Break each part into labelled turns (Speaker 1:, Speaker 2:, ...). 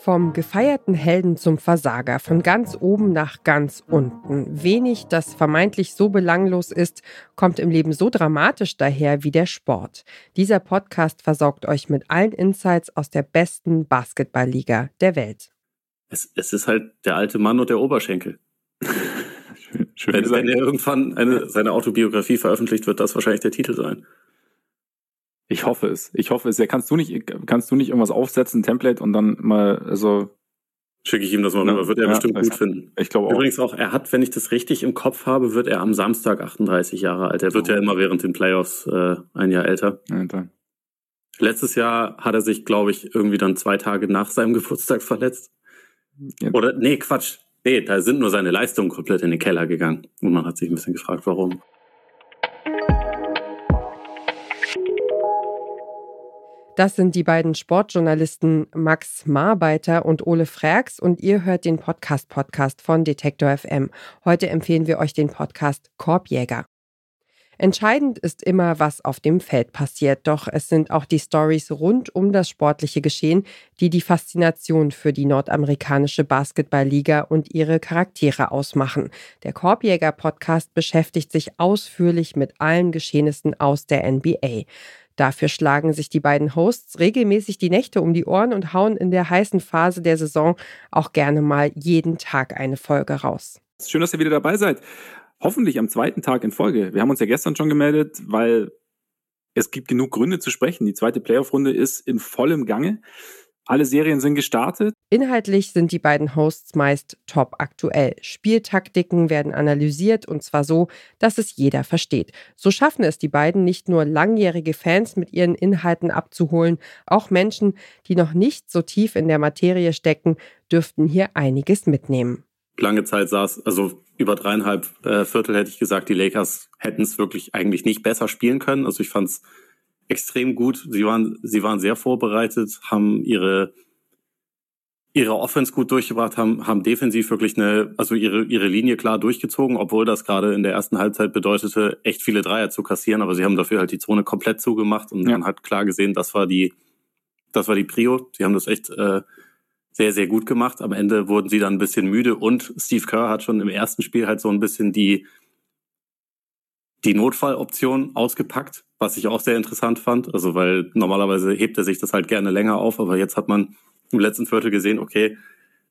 Speaker 1: Vom gefeierten Helden zum Versager, von ganz oben nach ganz unten. Wenig, das vermeintlich so belanglos ist, kommt im Leben so dramatisch daher wie der Sport. Dieser Podcast versorgt euch mit allen Insights aus der besten Basketballliga der Welt.
Speaker 2: Es, es ist halt der alte Mann und der Oberschenkel. schön, schön wenn, wenn er irgendwann eine, seine Autobiografie veröffentlicht, wird das wahrscheinlich der Titel sein.
Speaker 3: Ich hoffe es. Ich hoffe es. Ja, kannst du nicht, kannst du nicht irgendwas aufsetzen, ein Template und dann mal, also.
Speaker 2: Schicke ich ihm das mal ja, rüber, wird er ja, bestimmt gut finden.
Speaker 3: Ich glaube auch.
Speaker 2: Übrigens auch, er hat, wenn ich das richtig im Kopf habe, wird er am Samstag 38 Jahre alt. Er wird oh. ja immer während den Playoffs äh, ein Jahr älter. Alter. Letztes Jahr hat er sich, glaube ich, irgendwie dann zwei Tage nach seinem Geburtstag verletzt. Ja. Oder, nee, Quatsch. Nee, da sind nur seine Leistungen komplett in den Keller gegangen. Und man hat sich ein bisschen gefragt, warum.
Speaker 1: Das sind die beiden Sportjournalisten Max Marbeiter und Ole Frags und ihr hört den Podcast Podcast von Detektor FM. Heute empfehlen wir euch den Podcast Korbjäger. Entscheidend ist immer, was auf dem Feld passiert, doch es sind auch die Stories rund um das sportliche Geschehen, die die Faszination für die nordamerikanische Basketballliga und ihre Charaktere ausmachen. Der Korbjäger Podcast beschäftigt sich ausführlich mit allen Geschehnissen aus der NBA. Dafür schlagen sich die beiden Hosts regelmäßig die Nächte um die Ohren und hauen in der heißen Phase der Saison auch gerne mal jeden Tag eine Folge raus.
Speaker 3: Schön, dass ihr wieder dabei seid. Hoffentlich am zweiten Tag in Folge. Wir haben uns ja gestern schon gemeldet, weil es gibt genug Gründe zu sprechen. Die zweite Playoff-Runde ist in vollem Gange. Alle Serien sind gestartet.
Speaker 1: Inhaltlich sind die beiden Hosts meist top aktuell. Spieltaktiken werden analysiert und zwar so, dass es jeder versteht. So schaffen es die beiden nicht nur langjährige Fans mit ihren Inhalten abzuholen, auch Menschen, die noch nicht so tief in der Materie stecken, dürften hier einiges mitnehmen.
Speaker 2: Lange Zeit saß, also über dreieinhalb äh, Viertel hätte ich gesagt, die Lakers hätten es wirklich eigentlich nicht besser spielen können. Also ich fand es extrem gut. Sie waren, sie waren sehr vorbereitet, haben ihre ihre Offense gut durchgebracht, haben, haben defensiv wirklich eine, also ihre, ihre Linie klar durchgezogen, obwohl das gerade in der ersten Halbzeit bedeutete, echt viele Dreier zu kassieren, aber sie haben dafür halt die Zone komplett zugemacht und ja. man hat klar gesehen, das war die, das war die Prio. Sie haben das echt äh, sehr, sehr gut gemacht. Am Ende wurden sie dann ein bisschen müde und Steve Kerr hat schon im ersten Spiel halt so ein bisschen die, die Notfalloption ausgepackt, was ich auch sehr interessant fand. Also weil normalerweise hebt er sich das halt gerne länger auf, aber jetzt hat man im letzten Viertel gesehen, okay,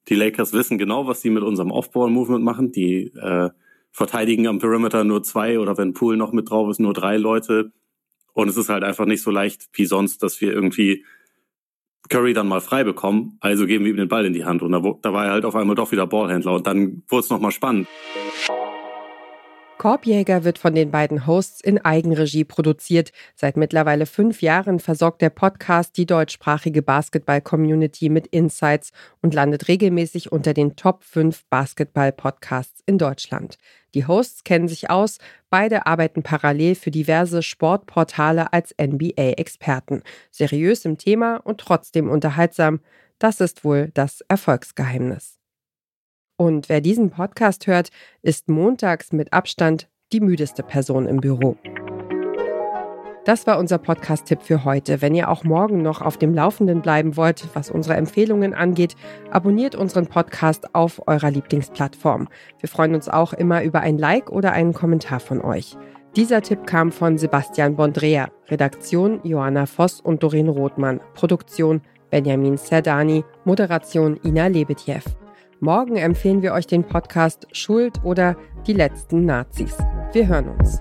Speaker 2: die Lakers wissen genau, was sie mit unserem Off-Ball-Movement machen. Die äh, verteidigen am Perimeter nur zwei oder wenn Pool noch mit drauf ist, nur drei Leute. Und es ist halt einfach nicht so leicht wie sonst, dass wir irgendwie Curry dann mal frei bekommen. Also geben wir ihm den Ball in die Hand. Und da, da war er halt auf einmal doch wieder Ballhändler. Und dann wurde es nochmal spannend.
Speaker 1: Korbjäger wird von den beiden Hosts in Eigenregie produziert. Seit mittlerweile fünf Jahren versorgt der Podcast die deutschsprachige Basketball-Community mit Insights und landet regelmäßig unter den Top 5 Basketball-Podcasts in Deutschland. Die Hosts kennen sich aus, beide arbeiten parallel für diverse Sportportale als NBA-Experten. Seriös im Thema und trotzdem unterhaltsam. Das ist wohl das Erfolgsgeheimnis. Und wer diesen Podcast hört, ist montags mit Abstand die müdeste Person im Büro. Das war unser Podcast-Tipp für heute. Wenn ihr auch morgen noch auf dem Laufenden bleiben wollt, was unsere Empfehlungen angeht, abonniert unseren Podcast auf eurer Lieblingsplattform. Wir freuen uns auch immer über ein Like oder einen Kommentar von euch. Dieser Tipp kam von Sebastian Bondrea, Redaktion Johanna Voss und Doreen Rothmann, Produktion Benjamin Serdani, Moderation Ina Lebetjew. Morgen empfehlen wir euch den Podcast Schuld oder die letzten Nazis. Wir hören uns.